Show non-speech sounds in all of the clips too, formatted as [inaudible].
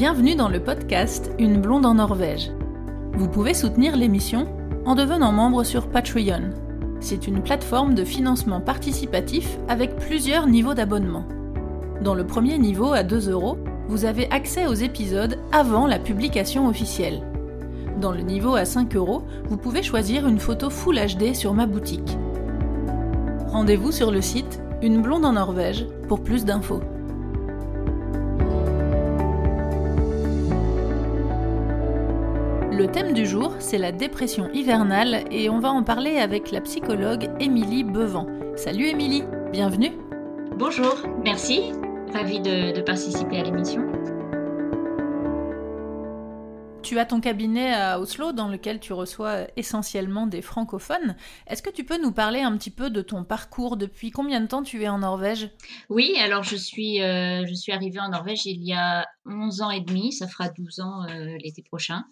Bienvenue dans le podcast Une blonde en Norvège. Vous pouvez soutenir l'émission en devenant membre sur Patreon. C'est une plateforme de financement participatif avec plusieurs niveaux d'abonnement. Dans le premier niveau à 2 euros, vous avez accès aux épisodes avant la publication officielle. Dans le niveau à 5 euros, vous pouvez choisir une photo Full HD sur ma boutique. Rendez-vous sur le site Une blonde en Norvège pour plus d'infos. Le thème du jour, c'est la dépression hivernale et on va en parler avec la psychologue Émilie Bevan. Salut Émilie, bienvenue. Bonjour, merci. Ravie de, de participer à l'émission. Tu as ton cabinet à Oslo dans lequel tu reçois essentiellement des francophones. Est-ce que tu peux nous parler un petit peu de ton parcours? Depuis combien de temps tu es en Norvège? Oui, alors je suis, euh, je suis arrivée en Norvège il y a 11 ans et demi, ça fera 12 ans euh, l'été prochain.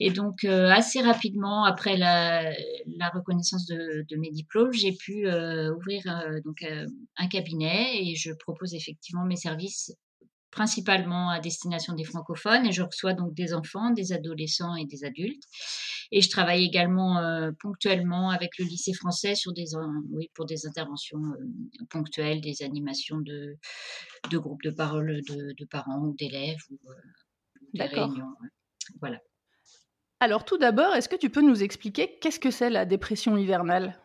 Et donc euh, assez rapidement après la, la reconnaissance de, de, mes diplômes, j'ai pu ouvrir donc un cabinet et je propose effectivement mes services principalement à destination des francophones et je reçois donc des enfants, des adolescents et des adultes. Et je travaille également euh, ponctuellement avec le lycée français sur des, oui, pour des interventions euh, ponctuelles, des animations de, de groupes de parole de, de parents ou d'élèves ou euh, des réunions. Voilà. Alors tout d'abord, est-ce que tu peux nous expliquer qu'est-ce que c'est la dépression hivernale?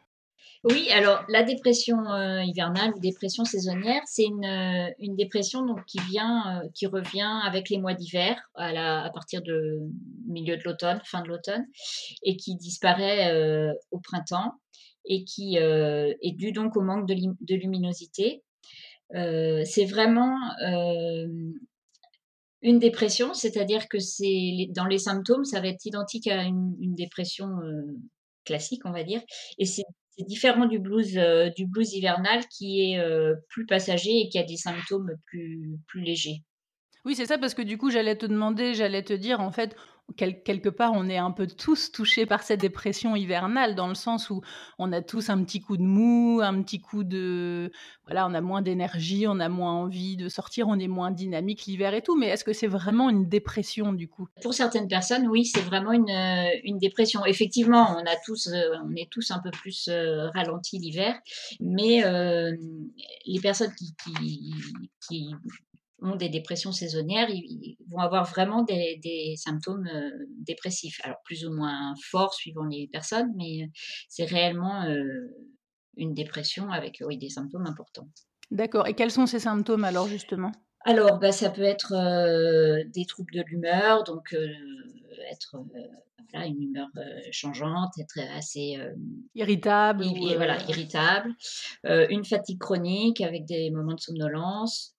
Oui, alors la dépression euh, hivernale ou dépression saisonnière, c'est une, euh, dépression euh, qui revient avec les mois d'hiver à, partir de milieu de l'automne, fin de l'automne, et qui disparaît au printemps et qui est due donc au manque de luminosité. c'est vraiment une dépression, c'est-à-dire que c'est dans les symptômes, ça va être identique à une, dépression classique, on va dire, et c'est c'est différent du blues, euh, du blues hivernal qui est euh, plus passager et qui a des symptômes plus, plus légers. Oui, c'est ça, parce que du coup, j'allais te demander, j'allais te dire, en fait, quelque part, on est un peu tous touchés par cette dépression hivernale, dans le sens où on a tous un petit coup de mou, un petit coup de... Voilà, on a moins d'énergie, on a moins envie de sortir, on est moins dynamique l'hiver et tout, mais est-ce que c'est vraiment une dépression, du coup? Pour certaines personnes, oui, c'est vraiment une, euh, une, dépression. Effectivement, on, a tous, euh, on est tous un peu plus euh, ralentis l'hiver, mais les personnes qui ont des dépressions saisonnières, ils, vont avoir vraiment des, des symptômes euh, dépressifs. Alors plus ou moins forts suivant les personnes, mais euh, c'est réellement euh, une dépression avec oui, des symptômes importants. D'accord. Et quels sont ces symptômes alors justement? Alors, bah, ça peut être des troubles de l'humeur, donc être voilà, une humeur changeante, être assez irritable, et, voilà, irritable, une fatigue chronique avec des moments de somnolence,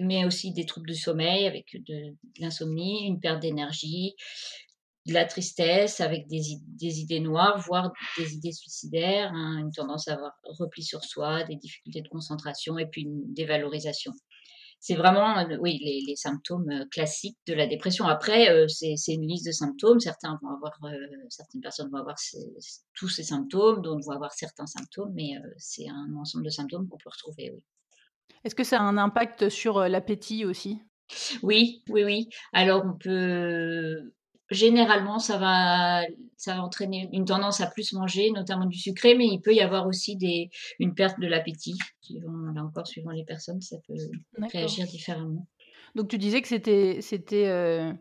mais aussi des troubles du sommeil avec de, l'insomnie, une perte d'énergie, de la tristesse avec des, idées noires, voire des idées suicidaires, hein, une tendance à avoir repli sur soi, des difficultés de concentration et puis une dévalorisation. C'est vraiment, euh, oui, les, symptômes euh, classiques de la dépression. Après, euh, c'est une liste de symptômes. Certains vont avoir, certaines personnes vont avoir tous ces symptômes, d'autres vont avoir certains symptômes, mais c'est un ensemble de symptômes qu'on peut retrouver, oui. Est-ce que ça a un impact sur l'appétit aussi? Oui, oui, oui. Alors on peut généralement ça va ça va entraîner une tendance à plus manger, notamment du sucré, mais il peut y avoir aussi des une perte de l'appétit. Là encore, suivant les personnes, ça peut réagir différemment. Donc tu disais que c'était c'était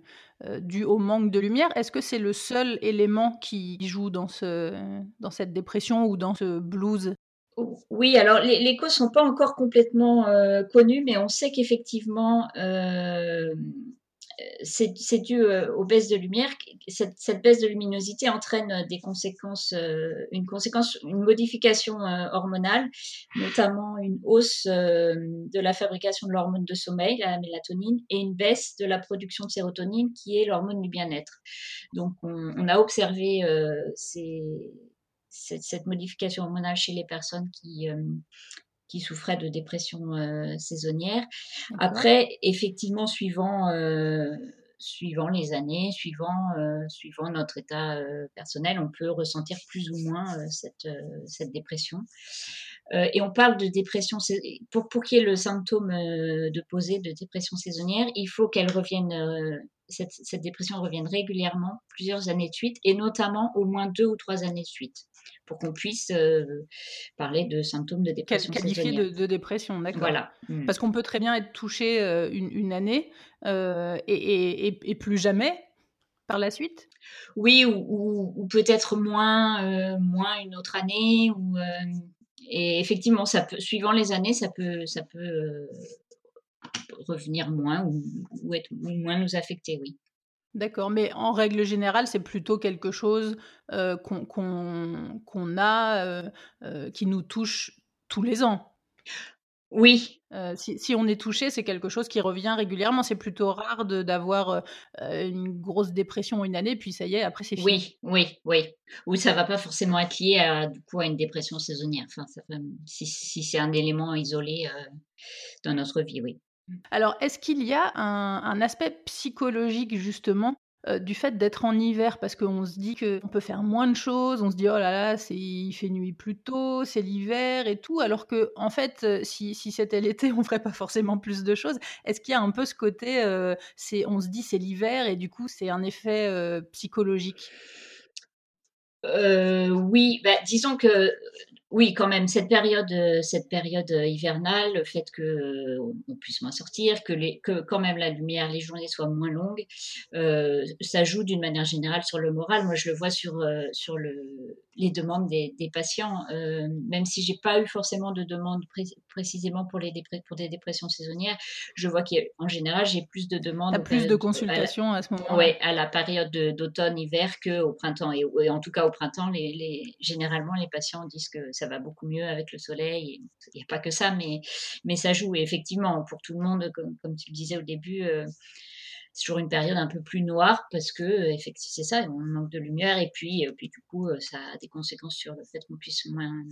dû au manque de lumière. Est-ce que c'est le seul élément qui joue dans ce dans cette dépression ou dans ce blues? Oui, alors les, les, causes sont pas encore complètement euh, connues, mais on sait qu'effectivement euh, c'est dû euh, aux baisses de lumière. Cette, baisse de luminosité entraîne des conséquences, une conséquence, une modification hormonale, notamment une hausse de la fabrication de l'hormone de sommeil, la mélatonine, et une baisse de la production de sérotonine, qui est l'hormone du bien-être. Donc, on, on, a observé ces cette, modification hormonale chez les personnes qui, euh, qui souffraient de dépression euh, saisonnière. Après, effectivement, suivant, euh, suivant les années, suivant, suivant notre état personnel, on peut ressentir plus ou moins cette, cette dépression. et on parle de dépression pour pour qu'il y ait le symptôme de poser de dépression saisonnière, il faut qu'elle revienne cette, cette, dépression revienne régulièrement, plusieurs années de suite, et notamment au moins deux ou trois années de suite, pour qu'on puisse euh, parler de symptômes de dépression. Qualifié de, de, dépression, d'accord. Voilà. Mm. Parce qu'on peut très bien être touché euh, une, une, année euh, et, et, et, plus jamais par la suite? Oui, ou, ou, ou peut-être moins, moins une autre année. Ou, et effectivement, ça peut, suivant les années, ça peut, ça peut revenir moins ou, être, moins nous affecter, oui. D'accord, mais en règle générale, c'est plutôt quelque chose euh, qu'on a, euh, euh, qui nous touche tous les ans. Oui. Si, si, on est touché, c'est quelque chose qui revient régulièrement. C'est plutôt rare d'avoir une grosse dépression une année, puis ça y est, après c'est fini. Oui, oui, oui. Ou ça va pas forcément être lié à, du coup, à une dépression saisonnière. Enfin, ça, si, si c'est un élément isolé dans notre vie, oui. Alors, est-ce qu'il y a un, aspect psychologique justement euh, du fait d'être en hiver? Parce qu'on se dit qu'on peut faire moins de choses, on se dit oh là là, il fait nuit plus tôt, c'est l'hiver et tout, alors que en fait, euh, si, c'était l'été, [laughs] on ferait pas forcément plus de choses. Est-ce qu'il y a un peu ce côté, euh, on se dit c'est l'hiver et du coup c'est un effet psychologique? Oui, bah, disons que oui, quand même, cette période, euh, cette période euh, hivernale, le fait que euh, on puisse moins sortir, que, les, que quand même la lumière, les journées soient moins longues, euh, ça joue d'une manière générale sur le moral. Moi, je le vois sur sur le, les demandes des, des patients, euh, même si j'ai pas eu forcément de demandes précisément pour les pour des dépressions saisonnières, je vois qu'en général j'ai plus de demandes. T'as plus de consultations à, ce moment. Oui, à la période d'automne-hiver que au printemps et, et, en tout cas au printemps, les, les, généralement les patients disent que ça va beaucoup mieux avec le soleil. Il n'y a pas que ça, mais, mais ça joue. Et effectivement, pour tout le monde, comme, comme tu le disais au début, euh, c'est toujours une période un peu plus noire parce que effectivement c'est ça, on manque de lumière et puis, euh, puis du coup, euh, ça a des conséquences sur le fait qu'on puisse moins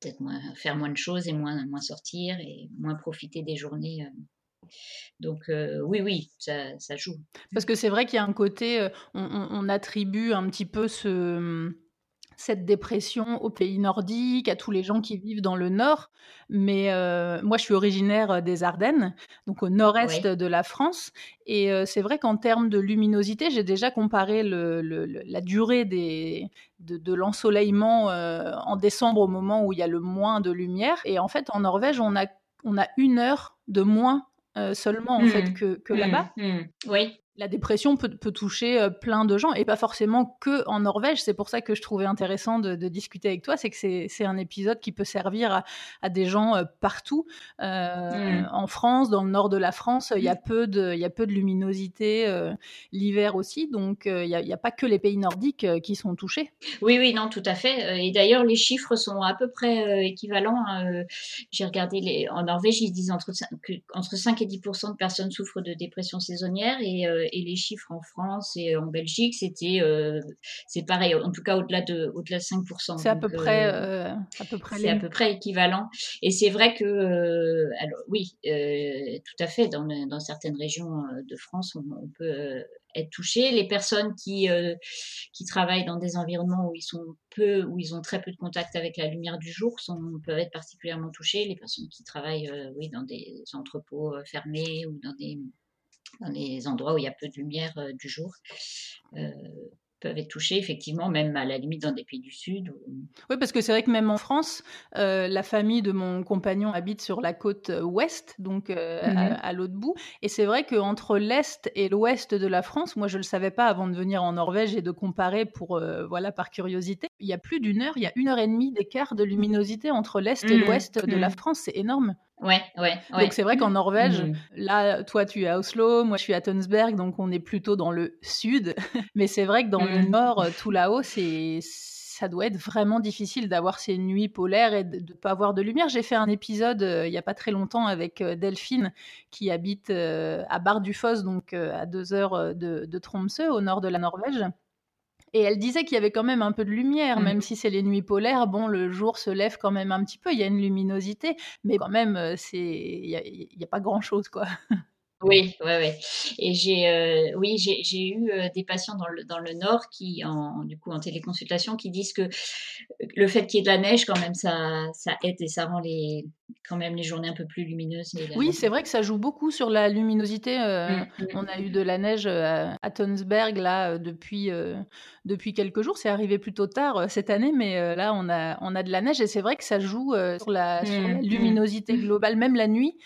peut-être moins faire moins de choses et moins moins sortir et moins profiter des journées. Donc oui, oui, ça, ça, joue. Parce que c'est vrai qu'il y a un côté, on, attribue un petit peu ce cette dépression aux pays nordiques, à tous les gens qui vivent dans le nord. Mais euh, moi, je suis originaire euh, des Ardennes, donc au nord-est de la France. Et euh, c'est vrai qu'en termes de luminosité, j'ai déjà comparé le, la durée des, de, l'ensoleillement en décembre au moment où il y a le moins de lumière. Et en fait, en Norvège, on a, on a une heure de moins seulement en fait mmh. que, que là-bas. Mmh. Mmh. Oui la dépression peut, toucher euh, plein de gens et pas forcément que en Norvège. C'est pour ça que je trouvais intéressant de, discuter avec toi. C'est que c'est un épisode qui peut servir à, des gens euh, partout. Euh, mm. En France, dans le nord de la France, il y a peu de, il y a peu de luminosité l'hiver aussi. Donc, il n'y a, a, pas que les pays nordiques qui sont touchés. Oui, oui, non, tout à fait. Et d'ailleurs, les chiffres sont à peu près équivalents. Hein. J'ai regardé les, en Norvège, ils disent entre, entre 5 et 10% de personnes souffrent de dépression saisonnière et et les chiffres en France et en Belgique, c'était euh, c'est pareil, en tout cas au-delà de au-delà de 5%. C'est à peu près euh, à peu près c'est à peu près équivalent. Et c'est vrai que euh, alors oui, tout à fait dans, dans certaines régions de France, on, peut être touché. Les personnes qui qui travaillent dans des environnements où ils sont peu, où ils ont très peu de contact avec la lumière du jour, sont, peuvent être particulièrement touchées. Les personnes qui travaillent, oui, dans des entrepôts fermés ou dans des dans les endroits où il y a peu de lumière euh, du jour. Euh, peuvent être touchés, effectivement, même à la limite dans des pays du Sud. Oui, parce que c'est vrai que même en France, euh, la famille de mon compagnon habite sur la côte ouest, donc à, mmh l'autre bout. Et c'est vrai qu'entre l'est et l'ouest de la France, moi je ne le savais pas avant de venir en Norvège et de comparer pour, voilà, par curiosité, il y a plus d'une heure, il y a une heure et demie d'écart de luminosité entre l'est et mmh l'ouest de la mmh France. C'est énorme. Ouais, ouais, Donc c'est vrai qu'en Norvège, mmh. là, toi tu es à Oslo, moi je suis à Tønsberg, donc on est plutôt dans le sud. [laughs] Mais c'est vrai que dans le mmh. nord, euh, tout là-haut, c'est ça doit être vraiment difficile d'avoir ces nuits polaires et de ne pas avoir de lumière. J'ai fait un épisode euh, il n'y a pas très longtemps avec euh, Delphine qui habite à Bar-du-Foss, donc à deux heures de, de Tromsø, au nord de la Norvège. Et elle disait qu'il y avait quand même un peu de lumière, mmh. même si c'est les nuits polaires. Bon, le jour se lève quand même un petit peu, il y a une luminosité, mais quand même, euh, c'est il n'y a, pas grand-chose, quoi. [laughs] Oui, ouais, ouais. Et j'ai, euh, oui, j'ai, j'ai eu euh, des patients dans le, dans le Nord qui, en, du coup, en téléconsultation, qui disent que le fait qu'il y ait de la neige, quand même, ça, ça aide et ça rend les, quand même les journées un peu plus lumineuses. Oui, c'est vrai que ça joue beaucoup sur la luminosité. Euh, mmh, mmh. On a eu de la neige à Tonsberg, là, depuis, depuis quelques jours. C'est arrivé plutôt tard cette année, mais là, on a, on a de la neige et c'est vrai que ça joue sur la, sur la mmh, luminosité globale, même la nuit.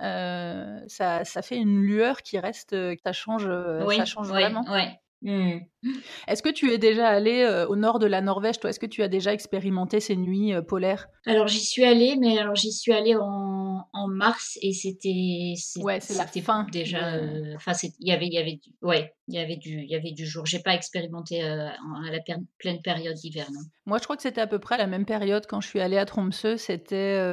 Euh, ça, ça, fait une lueur qui reste, euh, ça change, euh, ça change vraiment. Mmh. Est-ce que tu es déjà allé au nord de la Norvège, toi? Est-ce que tu as déjà expérimenté ces nuits polaires? Alors j'y suis allée, mais alors j'y suis allée en, en mars et c'était ouais, c'est la fin déjà. Enfin, il y avait, il y avait, du, ouais, il y avait du, il y avait du jour. J'ai pas expérimenté à la pleine période d'hiver, non. Moi, je crois que c'était à peu près la même période quand je suis allée à Tromsø. C'était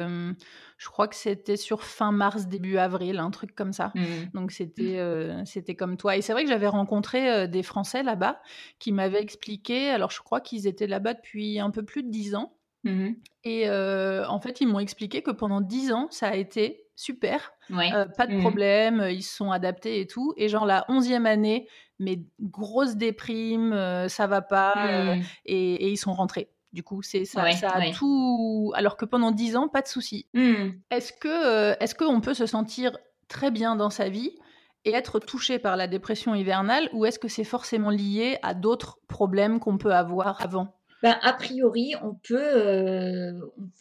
je crois que c'était sur fin mars, début avril, un truc comme ça. Mmh. Donc c'était euh, c'était comme toi. Et c'est vrai que j'avais rencontré euh, des Français là-bas qui m'avaient expliqué, alors je crois qu'ils étaient là-bas depuis un peu plus de dix ans. Mmh. Et euh, en fait, ils m'ont expliqué que pendant dix ans, ça a été super. pas de mmh. problème, ils se sont adaptés et tout. Et genre la onzième année, mais grosse déprime, ça va pas, et, ils sont rentrés. Du coup, c'est ça, ça a tout. Alors que pendant dix ans, pas de souci. Mmh. Est-ce que, euh, est-ce qu'on peut se sentir très bien dans sa vie et être touché par la dépression hivernale, ou est-ce que c'est forcément lié à d'autres problèmes qu'on peut avoir avant? Ben, a priori, on peut, euh,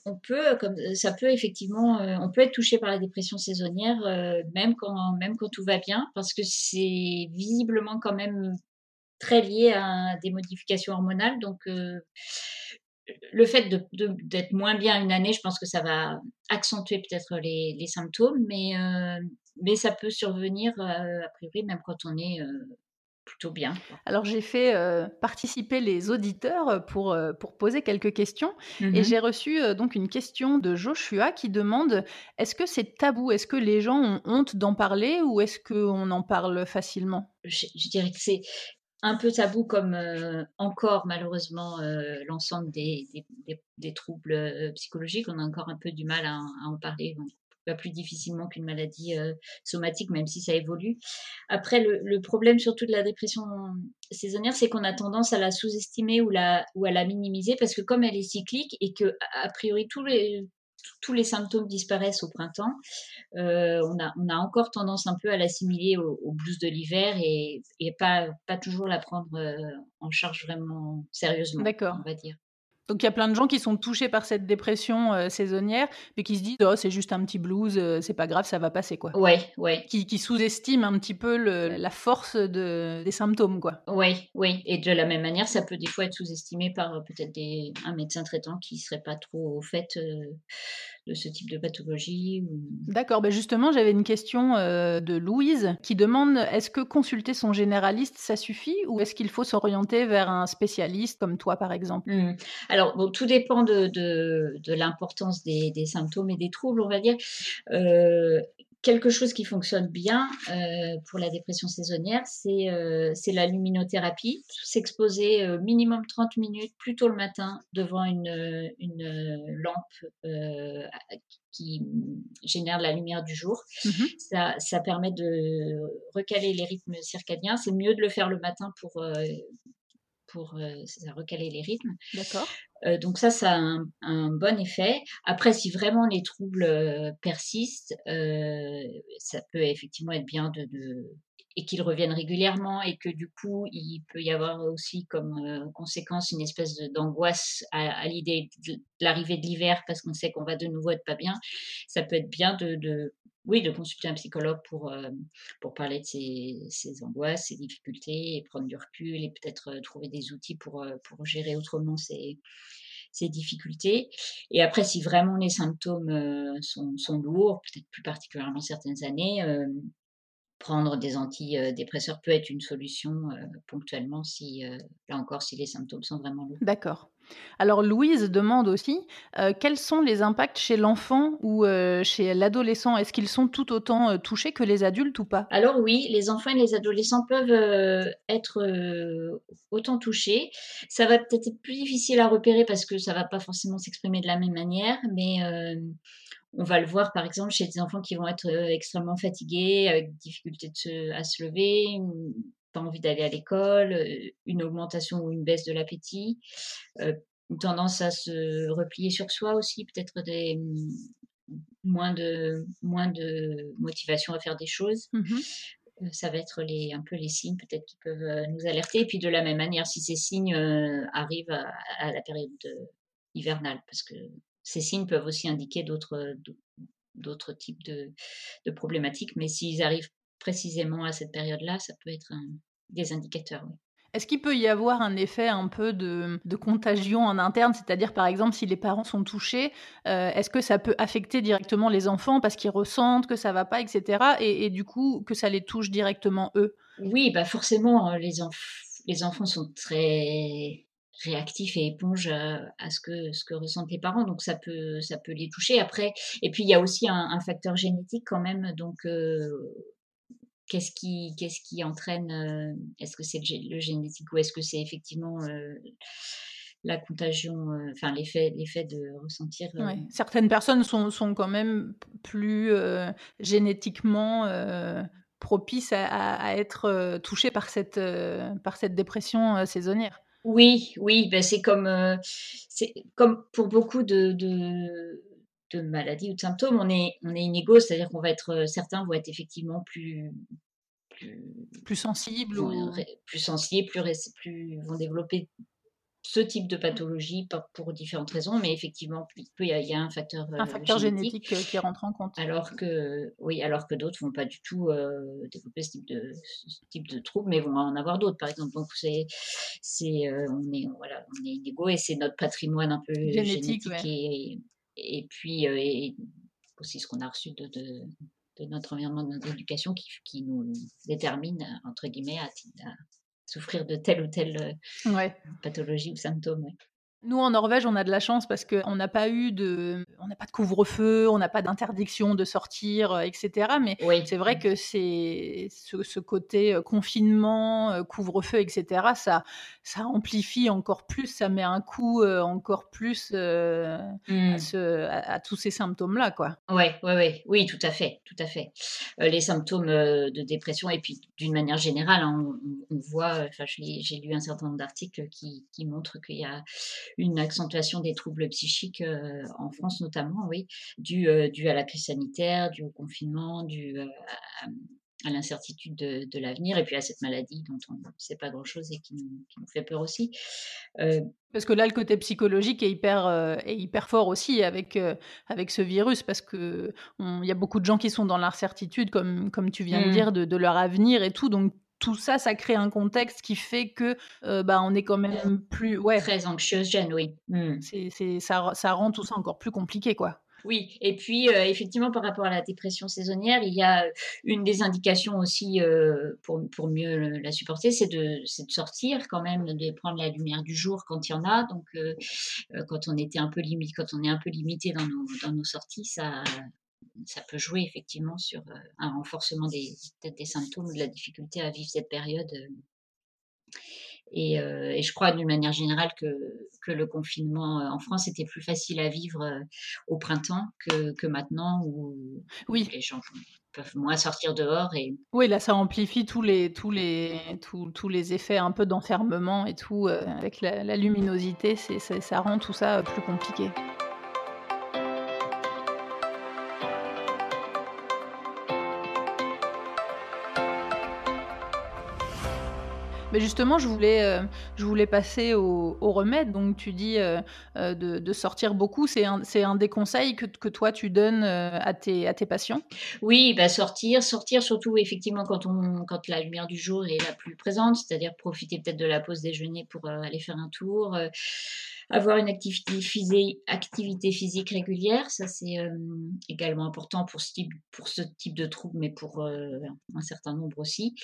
on peut, comme ça peut effectivement, euh, on peut être touché par la dépression saisonnière, même quand, même quand tout va bien, parce que c'est visiblement quand même très lié à des modifications hormonales. Donc, le fait d'être moins bien une année, je pense que ça va accentuer peut-être les, symptômes, mais, euh, mais ça peut survenir euh, a priori même quand on est euh, plutôt bien. Alors j'ai fait participer les auditeurs pour, pour poser quelques questions. Et mmh j'ai reçu donc une question de Joshua qui demande est-ce que c'est tabou? Est-ce que les gens ont honte d'en parler ou est-ce qu'on en parle facilement? Je, dirais que c'est un peu tabou comme euh, encore malheureusement euh, l'ensemble des, troubles euh, psychologiques. On a encore un peu du mal à, en parler, pas plus difficilement qu'une maladie somatique, même si ça évolue. Après, le, problème surtout de la dépression saisonnière, c'est qu'on a tendance à la sous-estimer ou, ou à la minimiser parce que comme elle est cyclique et que a priori tous les tous les symptômes disparaissent au printemps, euh, on, a, on a encore tendance un peu à l'assimiler au, blues de l'hiver et, et, pas, pas toujours la prendre euh, en charge vraiment sérieusement, on va dire. Donc il y a plein de gens qui sont touchés par cette dépression euh, saisonnière, mais qui se disent oh c'est juste un petit blues, euh, c'est pas grave, ça va passer quoi. Ouais, ouais. Qui, qui sous-estiment un petit peu la force de, des symptômes quoi. Oui, oui. Et de la même manière, ça peut des fois être sous-estimé par euh, peut-être un médecin traitant qui serait pas trop au fait de ce type de pathologie. D'accord. Ben justement, j'avais une question de Louise qui demande est-ce que consulter son généraliste ça suffit ou est-ce qu'il faut s'orienter vers un spécialiste comme toi par exemple? Mmh. Alors, bon, tout dépend de, de, l'importance des, des, symptômes et des troubles, on va dire. Euh, quelque chose qui fonctionne bien euh, pour la dépression saisonnière, c'est euh, la luminothérapie. S'exposer euh, minimum 30 minutes, plus tôt le matin, devant une, une lampe qui génère la lumière du jour. Mmh ça, ça, permet de recaler les rythmes circadiens. C'est mieux de le faire le matin pour pour euh, recaler les rythmes. D'accord. Euh, donc ça, ça a un, bon effet. Après, si vraiment les troubles euh, persistent, ça peut effectivement être bien de, et qu'ils reviennent régulièrement et que du coup, il peut y avoir aussi comme conséquence une espèce d'angoisse à, l'idée de, l'arrivée de l'hiver parce qu'on sait qu'on va de nouveau être pas bien. Ça peut être bien de oui, de consulter un psychologue pour, euh, pour parler de ses, angoisses, ses difficultés, et prendre du recul et peut-être euh, trouver des outils pour, euh, pour gérer autrement ses, difficultés. Et après, si vraiment les symptômes sont, sont, lourds, peut-être plus particulièrement certaines années, prendre des antidépresseurs peut être une solution ponctuellement si, là encore, si les symptômes sont vraiment lourds. D'accord. Alors Louise demande aussi euh, quels sont les impacts chez l'enfant ou euh, chez l'adolescent? Est-ce qu'ils sont tout autant euh, touchés que les adultes ou pas? Alors oui, les enfants et les adolescents peuvent être autant touchés. Ça va peut-être être plus difficile à repérer parce que ça va pas forcément s'exprimer de la même manière, mais on va le voir par exemple chez des enfants qui vont être extrêmement fatigués, avec difficulté à se lever, pas envie d'aller à l'école, une augmentation ou une baisse de l'appétit, une tendance à se replier sur soi aussi, peut-être des mmh, moins de moins de motivation à faire des choses. Mmh ça va être les, un peu les signes peut-être qui peuvent nous alerter. Et puis de la même manière, si ces signes arrivent à, la période hivernale, parce que ces signes peuvent aussi indiquer d'autres d'autres types de, de, problématiques, mais s'ils arrivent précisément à cette période-là, ça peut être des indicateurs. Est-ce qu'il peut y avoir un effet un peu de, contagion en interne? C'est-à-dire, par exemple, si les parents sont touchés, euh, est-ce que ça peut affecter directement les enfants parce qu'ils ressentent que ça va pas, etc. Et, du coup, que ça les touche directement eux? Oui, bah forcément, hein, les, les enfants sont très réactifs et éponges à, ce, que, ce que ressentent les parents, donc ça peut, ça peut les toucher. Après, et puis il y a aussi un, facteur génétique quand même, donc euh, qu'est-ce qui, qu'est-ce qui entraîne euh, Est-ce que c'est le, génétique ou est-ce que c'est effectivement euh, la contagion, euh, enfin l'effet, l'effet de ressentir. Certaines personnes sont, sont, quand même plus génétiquement propices à, être touchées par cette, par cette dépression saisonnière. Oui, oui, ben c'est comme, c'est comme pour beaucoup de, de de maladies ou de symptômes, on est, on est inégaux, c'est-à-dire qu'on va être, euh, certains vont être effectivement plus, plus, plus sensibles, ou... plus sensibles, plus, plus, vont développer ce type de pathologie pour différentes raisons, mais effectivement, il y, a un facteur, un euh, facteur génétique, euh, qui rentre en compte. Alors que, oui, alors que d'autres vont pas du tout développer ce type de ce type de trouble, mais vont en avoir d'autres, par exemple. Donc c'est, c'est, on est, voilà, on est inégaux et c'est notre patrimoine un peu génétique, et, et puis et aussi ce qu'on a reçu de, de, notre environnement, de notre éducation qui, qui nous détermine, entre guillemets, à, souffrir de telle ou telle pathologie ou symptôme. Nous, en Norvège, on a de la chance parce qu'on n'a pas eu de, on n'a pas de couvre-feu, on n'a pas d'interdiction de sortir, euh, etc. Mais c'est vrai que c'est ce, côté euh, confinement, euh, couvre-feu, etc. Ça, ça amplifie encore plus, ça met un coup encore plus mmh. à, tous ces symptômes-là, quoi. Ouais, ouais, ouais, oui, tout à fait, tout à fait. les symptômes de dépression et puis d'une manière générale, hein, on, voit, enfin, j'ai lu un certain nombre d'articles qui, qui montrent qu'il y a une accentuation des troubles psychiques euh, en France notamment, oui, dû, euh, à la crise sanitaire, dû au confinement, dû euh, à, l'incertitude de, l'avenir et puis à cette maladie dont on ne sait pas grand-chose et qui nous, fait peur aussi. parce que là, le côté psychologique est hyper, est hyper fort aussi avec, avec ce virus, parce qu'il y a beaucoup de gens qui sont dans l'incertitude, comme, comme tu viens de mmh. dire, de, de, leur avenir et tout. Donc, tout ça, ça crée un contexte qui fait que euh, bah, on est quand même plus ouais très anxieuse, jeune, oui. Mmh. C'est, ça, ça rend tout ça encore plus compliqué, quoi. Oui, et puis euh, effectivement par rapport à la dépression saisonnière, il y a euh, une des indications aussi pour, pour, mieux la supporter, c'est de, de sortir quand même, de prendre la lumière du jour quand il y en a. Donc quand on était un peu limité, quand on est un peu limité dans nos, dans nos sorties, ça, ça peut jouer effectivement sur euh, un renforcement des, des symptômes, de la difficulté à vivre cette période. Euh. Euh, et, je crois d'une manière générale que, que, le confinement en France était plus facile à vivre au printemps que, que maintenant où oui. les gens peuvent moins sortir dehors. Et... Oui, là, ça amplifie tous les, tous les, tous, tous les effets un peu d'enfermement et tout, avec la, la luminosité, ça rend tout ça plus compliqué. Mais justement, je voulais, euh, je voulais passer au, remède. Donc, tu dis euh, euh, de, sortir beaucoup. C'est un, un, des conseils que, que, toi, tu donnes à, tes, à tes patients? Oui, bah sortir, sortir surtout effectivement quand, on, quand la lumière du jour est la plus présente, c'est-à-dire profiter peut-être de la pause déjeuner pour aller faire un tour. avoir une activité physique, activité physique régulière, ça c'est également important pour ce type, pour ce type de trouble, mais pour un certain nombre aussi.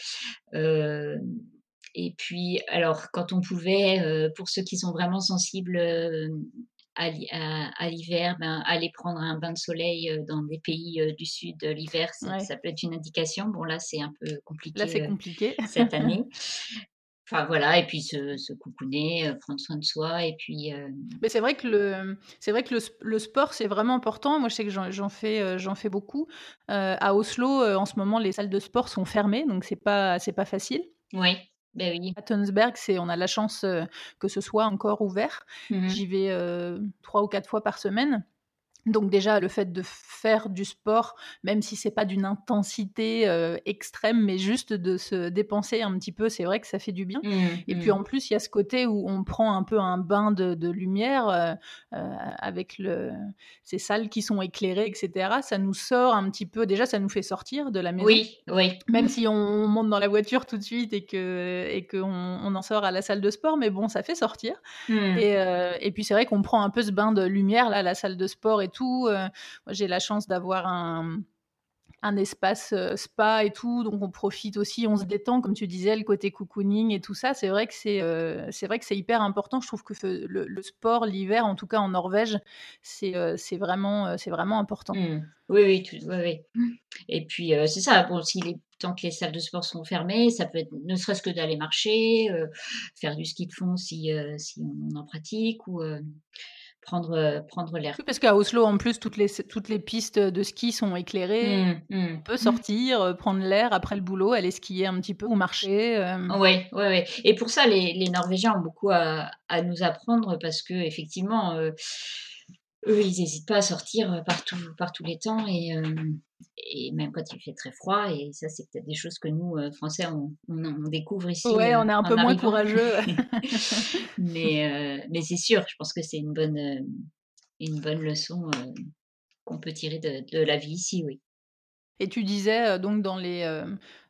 Et puis, alors, quand on pouvait, euh, pour ceux qui sont vraiment sensibles euh, à, l'hiver, ben, aller prendre un bain de soleil euh, dans des pays du sud l'hiver, ça, peut être une indication. Bon, là, c'est un peu compliqué, là, c'est compliqué. cette [laughs] année. Enfin voilà, et puis se, se coucouner, prendre soin de soi, et puis. Mais c'est vrai que le, c'est vrai que le, le sport c'est vraiment important. Moi je sais que j'en fais, j'en fais beaucoup. à Oslo, en ce moment, les salles de sport sont fermées, donc c'est pas, c'est pas facile. Oui. Ben oui. À Tonsberg, c'est, on a la chance que ce soit encore ouvert. Mmh J'y vais trois ou quatre fois par semaine. Donc déjà le fait de faire du sport, même si c'est pas d'une intensité euh, extrême, mais juste de se dépenser un petit peu, c'est vrai que ça fait du bien. Mmh, et puis en mmh. plus il y a ce côté où on prend un peu un bain de, lumière euh, euh, avec le, ces salles qui sont éclairées, etc. Ça nous sort un petit peu. Déjà ça nous fait sortir de la maison. Oui, oui. Même si on monte dans la voiture tout de suite et que et qu'on on en sort à la salle de sport, mais bon ça fait sortir. Mmh. Et, et puis c'est vrai qu'on prend un peu ce bain de lumière là, la salle de sport et tout. Euh, moi, j'ai la chance d'avoir un, espace euh, spa et tout, donc on profite aussi, on se détend, comme tu disais, le côté cocooning et tout ça. C'est vrai que c'est euh, vrai que c'est hyper important. Je trouve que le, sport l'hiver, en tout cas en Norvège, c'est vraiment c'est vraiment important. Mmh. Oui, oui, oui, Et puis c'est ça. Bon, si les, tant que les salles de sport sont fermées, ça peut être ne serait-ce que d'aller marcher, faire du ski de fond si si on, en pratique ou prendre, euh, prendre l'air. parce qu'à Oslo, en plus, toutes les, toutes les pistes de ski sont éclairées. Mmh, mmh. On peut sortir, euh, prendre l'air après le boulot, aller skier un petit peu ou marcher. Oui, oui, oui. Et pour ça, les, les Norvégiens ont beaucoup à, à, nous apprendre parce que effectivement, euh, eux, ils n'hésitent pas à sortir partout, par tous les temps et, et même quand il fait très froid. Et ça, c'est peut-être des choses que nous, Français, on, on, découvre ici. Ouais, on est un peu moins courageux. [laughs] [laughs] mais mais c'est sûr, je pense que c'est une bonne, une bonne leçon qu'on peut tirer de, de, la vie ici, oui. Et tu disais donc dans les,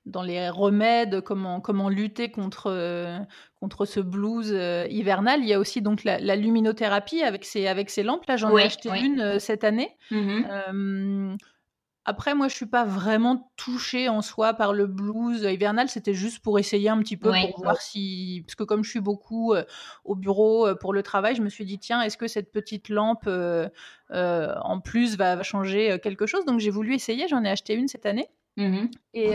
dans les remèdes, comment, comment lutter contre, contre ce blues hivernal, il y a aussi donc la, luminothérapie avec ces, avec ces lampes. Là, j'en ai acheté une cette année. Mmh après, moi, je suis pas vraiment touchée en soi par le blues hivernal. C'était juste pour essayer un petit peu, pour voir si, parce que comme je suis beaucoup euh, au bureau euh, pour le travail, je me suis dit tiens, est-ce que cette petite lampe euh, en plus va, changer quelque chose? Donc j'ai voulu essayer. J'en ai acheté une cette année. Mmh et,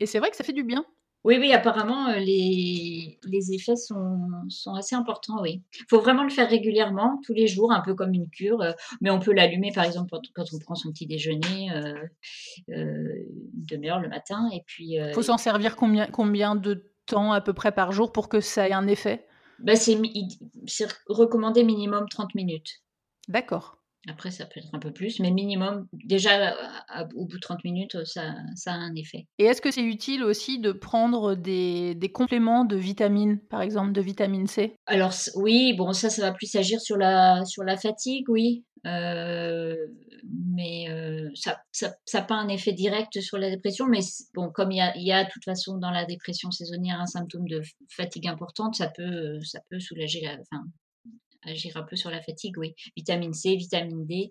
et c'est vrai que ça fait du bien. Oui, oui, apparemment, euh, les, les effets sont, sont assez importants, oui. Il faut vraiment le faire régulièrement, tous les jours, un peu comme une cure, euh, mais on peut l'allumer, par exemple, quand on prend son petit déjeuner, euh, une demi-heure le matin, et puis... Il faut s'en servir combien, combien de temps à peu près par jour pour que ça ait un effet? Ben, C'est recommandé minimum 30 minutes. D'accord. Après, ça peut être un peu plus, mais minimum, déjà au bout de 30 minutes, ça, ça a un effet. Et est-ce que c'est utile aussi de prendre des, des, compléments de vitamines, par exemple de vitamine C? Alors oui, bon, ça, ça va plus agir sur la, sur la fatigue, oui. Euh, mais euh, ça n'a ça, pas un effet direct sur la dépression. Mais bon, comme il y a, y a de toute façon dans la dépression saisonnière un symptôme de fatigue importante, ça peut, ça peut soulager la, enfin, agir un peu sur la fatigue, oui. Vitamine C, vitamine D,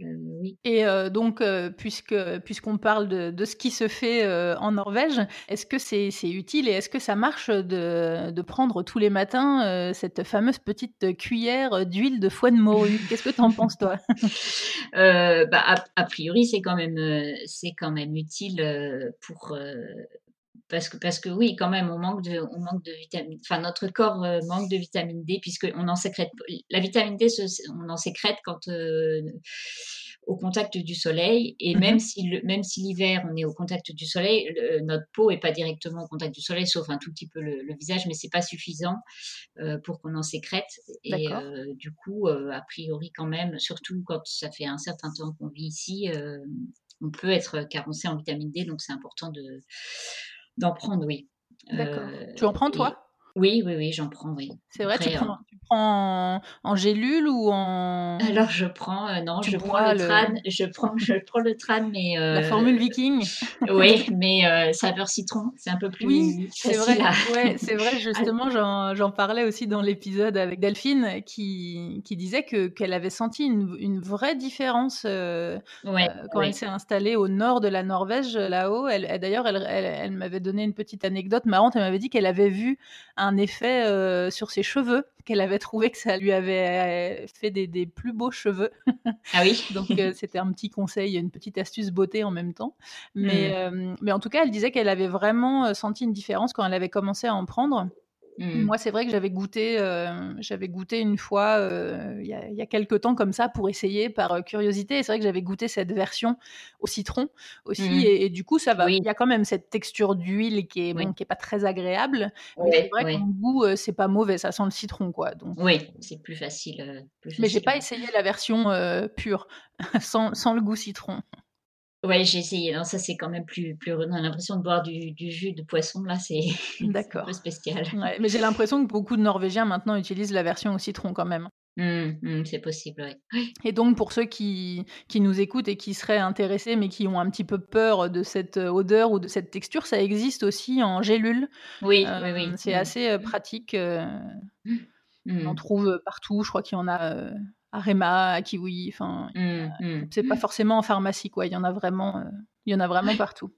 euh, oui. Et euh, donc, euh, puisque puisqu'on parle de, de, ce qui se fait en Norvège, est-ce que c'est utile et est-ce que ça marche de, de prendre tous les matins cette fameuse petite cuillère d'huile de foie de morue? [laughs] Qu'est-ce que tu en penses, toi? Bah, a, priori, c'est quand même c'est quand même utile pour parce que, parce que oui, quand même, on manque de, on manque de vitamine, enfin, notre corps euh, manque de vitamine D, puisqu'on en sécrète, la vitamine D, on en sécrète quand, euh, au contact du soleil, et mmh même si le, même si l'hiver, on est au contact du soleil, notre peau est pas directement au contact du soleil, sauf un tout petit peu le, visage, mais c'est pas suffisant euh, pour qu'on en sécrète. Et du coup, a priori, quand même, surtout quand ça fait un certain temps qu'on vit ici, on peut être carencé en vitamine D, donc c'est important de d'en prendre, oui. D'accord. Euh, tu en prends toi? Oui, oui, oui, j'en prends, oui. C'est vrai, tu prends, en, en, gélule ou en Alors je prends euh, non, je prends le, tran, je prends je prends le tran mais euh, la formule viking. [laughs] oui, mais euh, saveur citron, c'est un peu plus Oui, c'est vrai. [laughs] Ouais, c'est vrai [laughs] justement j'en parlais aussi dans l'épisode avec Delphine qui, qui disait que qu'elle avait senti une, une, vraie différence ouais, quand elle s'est installée au nord de la Norvège là-haut. Elle, d'ailleurs elle, elle, elle m'avait donné une petite anecdote marrante, elle m'avait dit qu'elle avait vu un effet sur ses cheveux qu'elle avait trouvé que ça lui avait fait des, plus beaux cheveux. Ah oui. [laughs] Donc c'était un petit conseil, une petite astuce beauté en même temps. Mais, mmh. mais en tout cas, elle disait qu'elle avait vraiment senti une différence quand elle avait commencé à en prendre. Mmh. Moi, c'est vrai que j'avais goûté, euh, j'avais goûté une fois euh, il y, a quelques temps comme ça pour essayer par euh, curiosité. Et c'est vrai que j'avais goûté cette version au citron aussi, mmh. et, du coup, ça va. Il y a quand même cette texture d'huile qui est bon, qui est pas très agréable, mais c'est vrai qu'en goût, c'est pas mauvais. Ça sent le citron, quoi. Donc. Oui, c'est plus facile. Plus mais j'ai pas essayé la version pure, [laughs] sans, sans le goût citron. Ouais, j'ai essayé. Non, ça, c'est quand même plus, plus. On a l'impression de boire du, jus de poisson, là, c'est [laughs] un peu spécial. Ouais, mais j'ai l'impression que beaucoup de Norvégiens maintenant utilisent la version au citron quand même. Mmh, mmh, c'est possible, oui. Et donc, pour ceux qui, qui nous écoutent et qui seraient intéressés, mais qui ont un petit peu peur de cette euh, odeur ou de cette texture, ça existe aussi en gélule. Oui, oui, oui. C'est mmh. assez euh, pratique. Euh, on en trouve partout. Je crois qu'il y en a à Kiwi. Enfin, mmh, mmh. c'est pas forcément en pharmacie, quoi. Il y en a vraiment, euh, il y en a vraiment partout.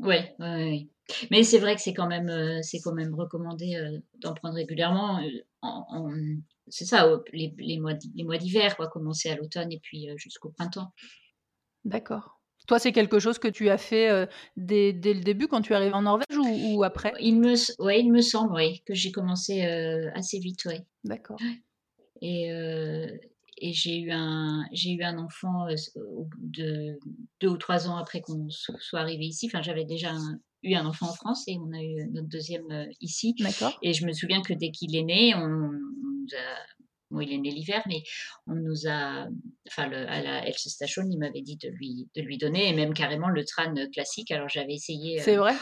Oui, ouais, mais c'est vrai que c'est quand même, euh, c'est quand même recommandé euh, d'en prendre régulièrement. c'est ça, les, les, mois, les mois d'hiver, quoi, commencer à l'automne et puis jusqu'au printemps. D'accord. Toi, c'est quelque chose que tu as fait dès, dès, le début, quand tu es arrivé en Norvège ou, après? Il me, ouais, il me semble, oui, que j'ai commencé assez vite, oui. D'accord. Et, et j'ai eu un j'ai eu un enfant euh, de deux ou trois ans après qu'on soit arrivé ici. Enfin, j'avais déjà eu un enfant en France et on a eu notre deuxième euh, ici. D'accord. Et je me souviens que dès qu'il est né, on, on nous a Bon, il est né l'hiver, mais on nous a, enfin, le, à la Health Station, il m'avait dit de lui, de lui donner, et même carrément le tran classique. Alors j'avais essayé. C'est euh, vrai?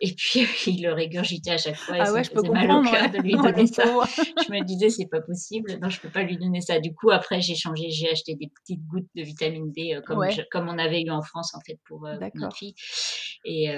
Et puis il le régurgitait à chaque fois. Ah ouais, je peux comprendre. de lui [laughs] donner ça. je me disais, c'est pas possible. Non, je peux pas lui donner ça. Du coup, après, j'ai changé, j'ai acheté des petites gouttes de vitamine D, euh, comme, comme on avait eu en France, en fait, pour euh, ma fille. Et,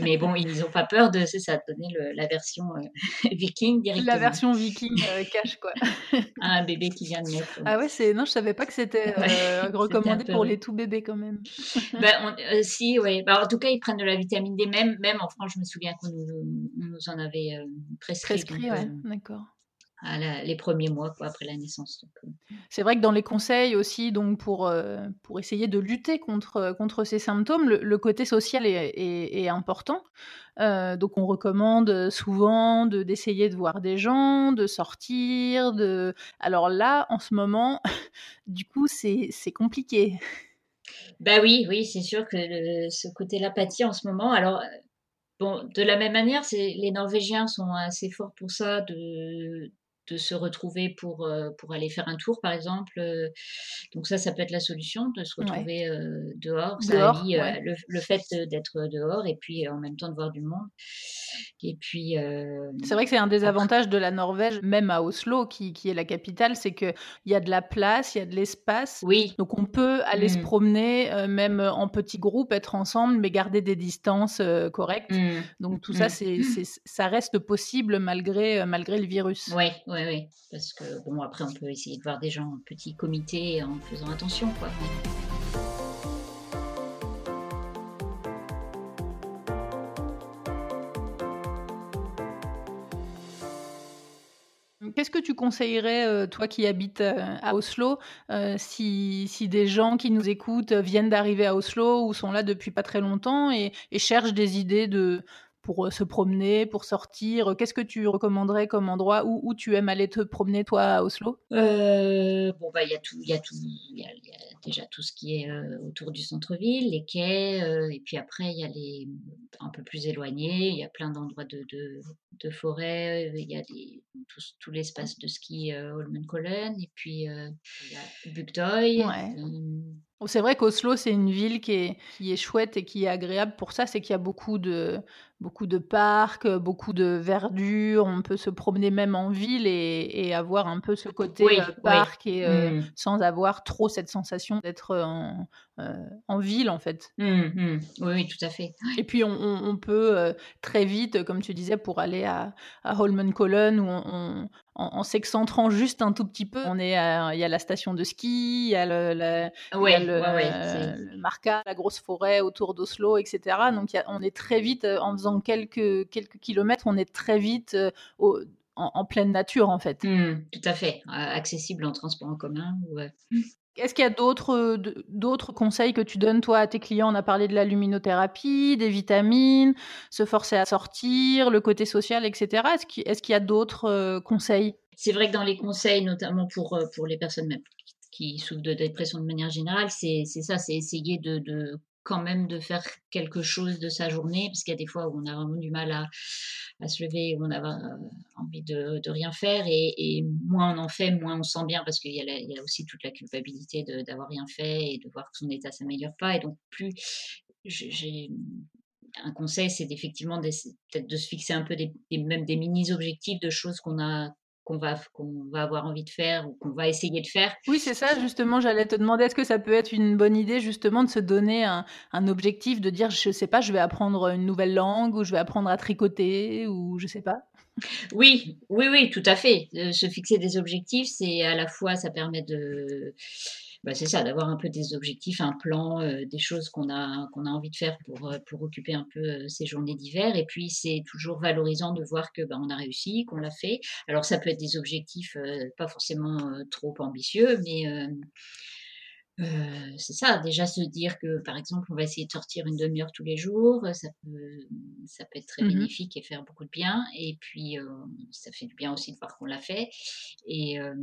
mais bon, ils n'ont pas peur de, c'est ça, de donner le, la version [laughs] viking directement. La version viking cash, quoi. [laughs] un bébé qui vient de naître. Ah ouais, c'est non, je savais pas que c'était [laughs] euh, recommandé pour les tout bébés quand même. [laughs] ben, euh, si, ouais. Bah, en tout cas, ils prennent de la vitamine D. Même, même en France, je me souviens qu'on nous, nous, en avait euh, prescrit. Prescrit, ouais. D'accord les premiers mois quoi, après la naissance. Euh. C'est vrai que dans les conseils aussi, donc pour, euh, pour essayer de lutter contre, contre ces symptômes, le, côté social est, est, important. Euh, donc on recommande souvent de, d'essayer de voir des gens, de sortir. De... Alors là, en ce moment, [laughs] du coup, c'est, compliqué. Bah oui, oui, c'est sûr que ce côté l'apathie en ce moment. Alors, Bon, de la même manière, les Norvégiens sont assez forts pour ça, de, de se retrouver pour, euh, pour aller faire un tour, par exemple. Euh, donc ça, ça peut être la solution, de se retrouver euh, dehors. Ça allie le, fait d'être dehors et puis en même temps de voir du monde. Et puis... c'est vrai que c'est un des avantages de la Norvège, même à Oslo, qui, qui est la capitale, c'est qu'il y a de la place, il y a de l'espace. Oui. Donc on peut aller se mmh. promener, même en petits groupes, être ensemble, mais garder des distances correctes. Mmh. Donc tout ça, mmh. c'est, ça reste possible malgré, malgré le virus. Oui, ouais oui. Parce que, bon, après, on peut essayer de voir des gens en petit comité en faisant attention, quoi. Qu'est-ce que tu conseillerais, euh, toi qui habites euh, à Oslo, euh, si, si, des gens qui nous écoutent viennent d'arriver à Oslo ou sont là depuis pas très longtemps et cherchent des idées de, pour euh, se promener, pour sortir Qu'est-ce que tu recommanderais comme endroit où, où, tu aimes aller te promener, toi, à Oslo? Euh, Bon, bah, il y a tout, il y a tout, il y, a déjà tout ce qui est euh, autour du centre-ville, les quais, et puis après, il y a les un peu plus éloignés, il y a plein d'endroits de, de, de forêt, il y a tout, tout l'espace de ski Holmenkollen, et puis il y a Bugdøy. C'est vrai qu'Oslo, c'est une ville qui est, qui est chouette et qui est agréable pour ça, c'est qu'il y a beaucoup de, beaucoup de parcs, beaucoup de verdure, on peut se promener même en ville et, avoir un peu ce côté euh, parc et euh, mmh. sans avoir trop cette sensation d'être en, euh, en ville en fait. Mmh, mmh. Oui, tout à fait. Et puis on, peut très vite, comme tu disais, pour aller à, à Holmenkollen où on, en, s'excentrant juste un tout petit peu, on est il y a la station de ski, il y a le, le, Marca, la grosse forêt autour d'Oslo, etc. Donc on est très vite en faisant quelques, quelques kilomètres, on est très vite euh, en, pleine nature en fait. Mmh, tout à fait, accessible en transport en commun. Ouais. [laughs] Est-ce qu'il y a d'autres, d'autres conseils que tu donnes, toi, à tes clients? On a parlé de la luminothérapie, des vitamines, se forcer à sortir, le côté social, etc. Est-ce qu'il, y a d'autres conseils? C'est vrai que dans les conseils, notamment pour, pour les personnes même qui souffrent de dépression de manière générale, c'est, c'est ça, c'est essayer de, de quand même de faire quelque chose de sa journée, parce qu'il y a des fois où on a vraiment du mal à, se lever, où on a euh, envie de, rien faire, et, moins on en fait, moins on se sent bien, parce qu'il y, a aussi toute la culpabilité d'avoir rien fait et de voir que son état s'améliore pas, et donc plus j'ai un conseil, c'est effectivement peut-être de se fixer un peu même des mini objectifs de choses qu'on a qu'on va, qu'on va avoir envie de faire ou qu'on va essayer de faire. Oui, c'est ça, justement, j'allais te demander, est-ce que ça peut être une bonne idée, justement, de se donner un, un, objectif, de dire, je sais pas, je vais apprendre une nouvelle langue, ou je vais apprendre à tricoter, ou je sais pas? Oui, oui, oui, tout à fait. Euh, se fixer des objectifs, c'est à la fois, ça permet de bah, c'est ça, d'avoir un peu des objectifs, un plan, euh, des choses qu'on a, qu'on a envie de faire pour, euh, pour occuper un peu euh, ces journées d'hiver. Et puis, c'est toujours valorisant de voir que bah, on a réussi, qu'on l'a fait. Alors, ça peut être des objectifs pas forcément trop ambitieux, mais euh, c'est ça, déjà se dire que, par exemple, on va essayer de sortir une demi-heure tous les jours, ça peut, ça peut être très mmh bénéfique et faire beaucoup de bien. Et puis, euh, ça fait du bien aussi de voir qu'on l'a fait. Et, euh,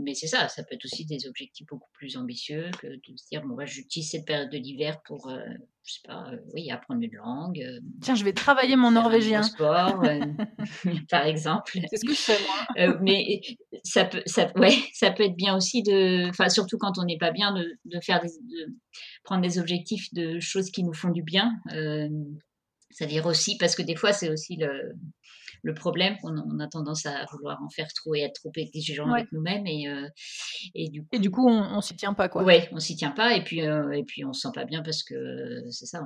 mais c'est ça, ça peut être aussi des objectifs beaucoup plus ambitieux que de se dire, bon, bah, j'utilise cette période de l'hiver pour, je sais pas, euh, oui, apprendre une langue. Euh, Tiens, je vais travailler mon norvégien. sport, euh, [laughs] [laughs] par exemple. C'est ce que je fais moi. [laughs] mais ça peut, ça, ouais, ça peut être bien aussi de, enfin surtout quand on n'est pas bien, de, de faire des, de prendre des objectifs de choses qui nous font du bien. C'est-à-dire aussi, parce que des fois, c'est aussi le, le problème, on, on, a tendance à vouloir en faire trop et être trop exigeant avec nous-mêmes et, euh, et du coup, et du coup on, on s'y tient pas quoi. Ouais, on s'y tient pas et puis euh, et puis on se sent pas bien parce que c'est ça,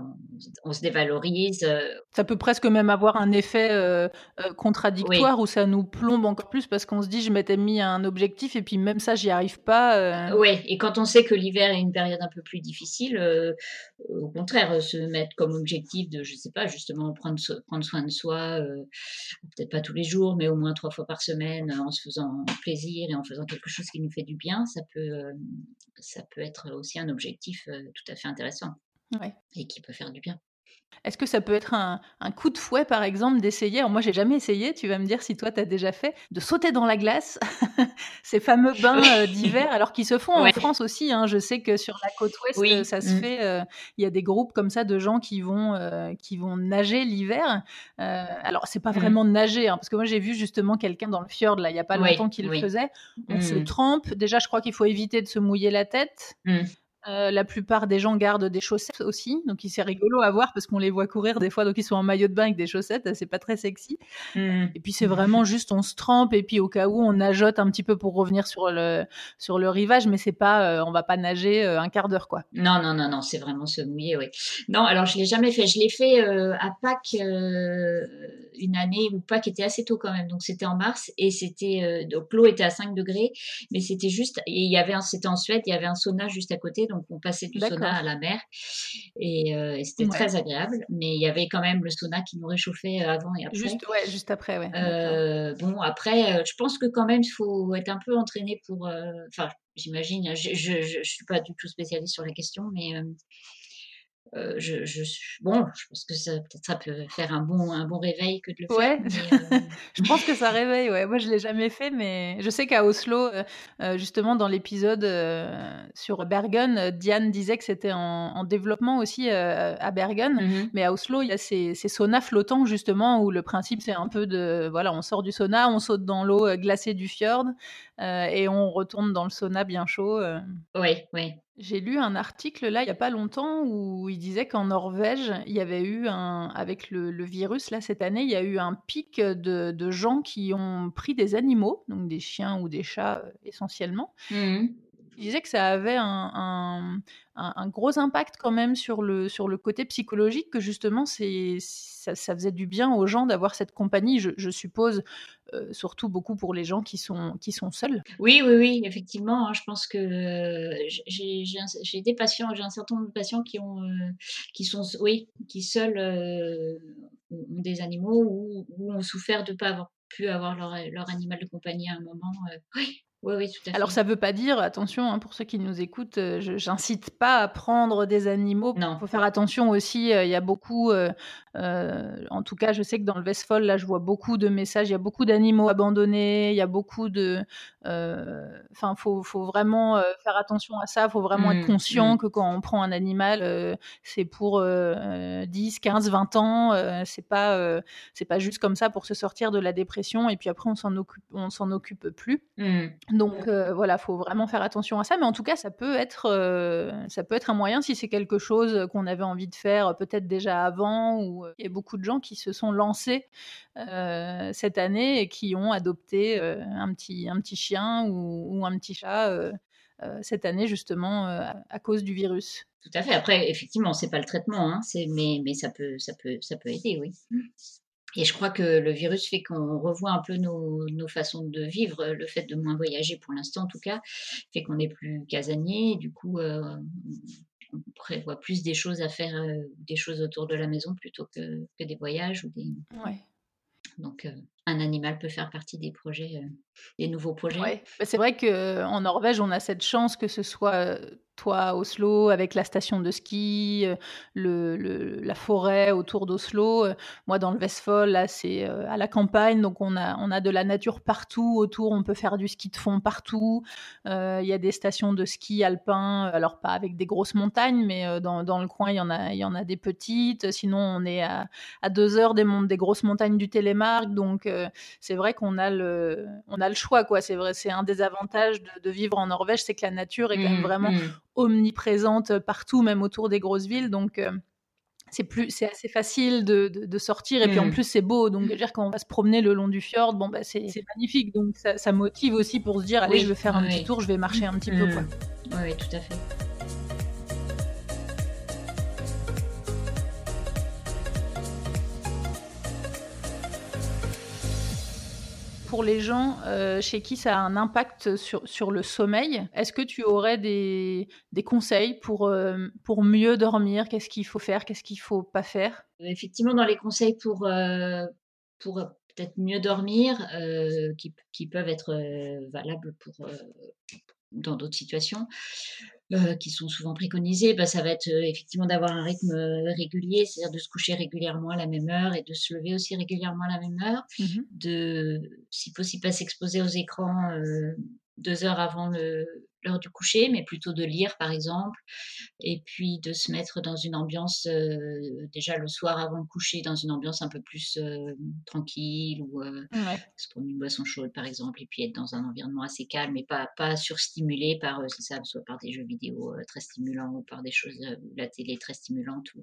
on, se dévalorise. Euh. Ça peut presque même avoir un effet contradictoire où ça nous plombe encore plus parce qu'on se dit je m'étais mis un objectif et puis même ça j'y arrive pas. Ouais, et quand on sait que l'hiver est une période un peu plus difficile, au contraire se mettre comme objectif de je sais pas justement prendre prendre soin de soi peut-être pas tous les jours, mais au moins trois fois par semaine, en se faisant plaisir et en faisant quelque chose qui nous fait du bien, ça peut, euh, ça peut être aussi un objectif euh, tout à fait intéressant et qui peut faire du bien. Est-ce que ça peut être un, coup de fouet, par exemple, d'essayer moi, j'ai jamais essayé, tu vas me dire si toi, tu as déjà fait, de sauter dans la glace, [laughs] ces fameux bains euh, [laughs] d'hiver, alors qu'ils se font en France aussi. Hein. Je sais que sur la côte ouest, euh, ça se mmh. fait. Euh, il y a des groupes comme ça de gens qui vont, qui vont nager l'hiver. alors, c'est pas mmh. vraiment nager, hein, parce que moi, j'ai vu justement quelqu'un dans le fjord, là, il y a pas longtemps, qui le faisait. On se mmh. trempe. Déjà, je crois qu'il faut éviter de se mouiller la tête. Euh, la plupart des gens gardent des chaussettes aussi, donc c'est rigolo à voir parce qu'on les voit courir des fois, donc ils sont en maillot de bain avec des chaussettes, c'est pas très sexy. Mmh. Et puis c'est vraiment juste on se trempe et puis au cas où on nageote un petit peu pour revenir sur le sur le rivage, mais c'est pas, euh, on va pas nager euh, un quart d'heure quoi. Non non non non, c'est vraiment se mouiller, oui. Non, alors je l'ai jamais fait, je l'ai fait à Pâques une année où Pâques était assez tôt quand même, donc c'était en mars et c'était donc l'eau était à 5 degrés, mais c'était juste et il y avait c'était en Suède, il y avait un sauna juste à côté donc on passait du sauna à la mer et, euh, c'était très agréable. Mais il y avait quand même le sauna qui nous réchauffait euh, avant et après. Juste, ouais, juste après, ouais. Euh, bon, après, je pense que quand même, il faut être un peu entraîné pour. Enfin, j'imagine, je, je, je, suis pas du tout spécialiste sur la question, mais euh, je, je, bon, je pense que ça, peut faire un bon, un bon réveil que de le faire. Ouais, euh, [laughs] je pense que ça réveille. Ouais. Moi, je l'ai jamais fait, mais je sais qu'à Oslo, euh, justement, dans l'épisode sur Bergen, Diane disait que c'était en, développement aussi à Bergen, mmh mais à Oslo, il y a ces, ces, saunas flottants justement où le principe c'est un peu de, voilà, on sort du sauna, on saute dans l'eau glacée du fjord et on retourne dans le sauna bien chaud. Oui, oui. J'ai lu un article là il y a pas longtemps où il disait qu'en Norvège, il y avait eu un avec le, virus là cette année, il y a eu un pic de, de, gens qui ont pris des animaux, donc des chiens ou des chats euh, essentiellement. Mmh il disait que ça avait un, un, gros impact quand même sur le, sur le côté psychologique, que justement c'est, ça, faisait du bien aux gens d'avoir cette compagnie, je, suppose, euh, surtout beaucoup pour les gens qui sont, qui sont seuls. Oui, oui, oui, effectivement. Hein, je pense que j'ai, j'ai, des patients, j'ai un certain nombre de patients qui, ont, euh, qui sont, oui, qui seuls euh, ont des animaux ou, ou ont souffert de ne pas avoir pu avoir leur, leur animal de compagnie à un moment. oui, oui, oui, tout à fait. Alors ça ne veut pas dire, attention, hein, pour ceux qui nous écoutent, euh, je j'incite pas à prendre des animaux. Non. Il faut faire attention aussi, euh, il y a beaucoup, euh, en tout cas je sais que dans le Vestfold, là je vois beaucoup de messages, il y a beaucoup d'animaux abandonnés, il y a beaucoup de... Enfin, il faut, faut, vraiment faire attention à ça, il faut vraiment être mmh, conscient mmh. que quand on prend un animal, c'est pour 10, 15, 20 ans, c'est pas, c'est pas juste comme ça pour se sortir de la dépression et puis après on s'en occupe, on s'en occupe plus. Mmh. Donc euh, voilà, faut vraiment faire attention à ça. Mais en tout cas, ça peut être, euh, ça peut être un moyen si c'est quelque chose qu'on avait envie de faire peut-être déjà avant. Ou euh, il y a beaucoup de gens qui se sont lancés cette année et qui ont adopté un petit, un petit chien ou, un petit chat cette année justement à, cause du virus. Tout à fait. Après, effectivement, c'est pas le traitement, hein, mais, mais ça peut, ça peut, ça peut aider, oui. Et je crois que le virus fait qu'on revoit un peu nos, façons de vivre. Le fait de moins voyager, pour l'instant en tout cas, fait qu'on n'est plus casanier. Du coup, euh, on prévoit plus des choses à faire, euh, des choses autour de la maison plutôt que, des voyages ou des. Donc, euh, un animal peut faire partie des projets, des nouveaux projets. C'est vrai qu'en Norvège, on a cette chance que ce soit toi à Oslo avec la station de ski, euh, la forêt autour d'Oslo. Euh, moi, dans le Vestfold, là, c'est euh, à la campagne, donc on a, on a de la nature partout autour. On peut faire du ski de fond partout. Il y a des stations de ski alpin, alors pas avec des grosses montagnes, mais dans, dans, le coin, il y en a, y en a des petites. Sinon, on est à, à deux heures des, des grosses montagnes du Télémark, donc c'est vrai qu'on a le, on a le choix, quoi. C'est vrai, c'est un des avantages de, vivre en Norvège, c'est que la nature est quand même mmh, vraiment mmh omniprésente partout, même autour des grosses villes. Donc, euh, c'est plus, c'est assez facile de, de, sortir. Et puis en mmh. plus, c'est beau. Donc, dire quand on va se promener le long du fjord, bon, bah, c'est, magnifique. Donc, ça, ça, motive aussi pour se dire, allez, je vais faire un petit tour, je vais marcher un petit peu. Quoi. Oui, tout à fait. Pour les gens euh, chez qui ça a un impact sur, sur le sommeil, est-ce que tu aurais des, des conseils pour, euh, pour mieux dormir? Qu'est-ce qu'il faut faire? Qu'est-ce qu'il faut pas faire? Effectivement, dans les conseils pour, euh, pour peut-être mieux dormir, qui, qui, peuvent être valables pour, dans d'autres situations, euh, qui sont souvent préconisées, bah, ça va être euh, effectivement d'avoir un rythme euh, régulier, c'est-à-dire de se coucher régulièrement à la même heure et de se lever aussi régulièrement à la même heure, mmh de, si possible, pas s'exposer aux écrans deux heures avant l'heure du coucher, mais plutôt de lire par exemple, et puis de se mettre dans une ambiance, euh, déjà le soir avant le coucher, dans une ambiance un peu plus euh, tranquille, ou euh, se prendre une boisson chaude par exemple, et puis être dans un environnement assez calme et pas, pas surstimulé par, ça, soit par des jeux vidéo très stimulants ou par des choses, la télé très stimulante. Ou...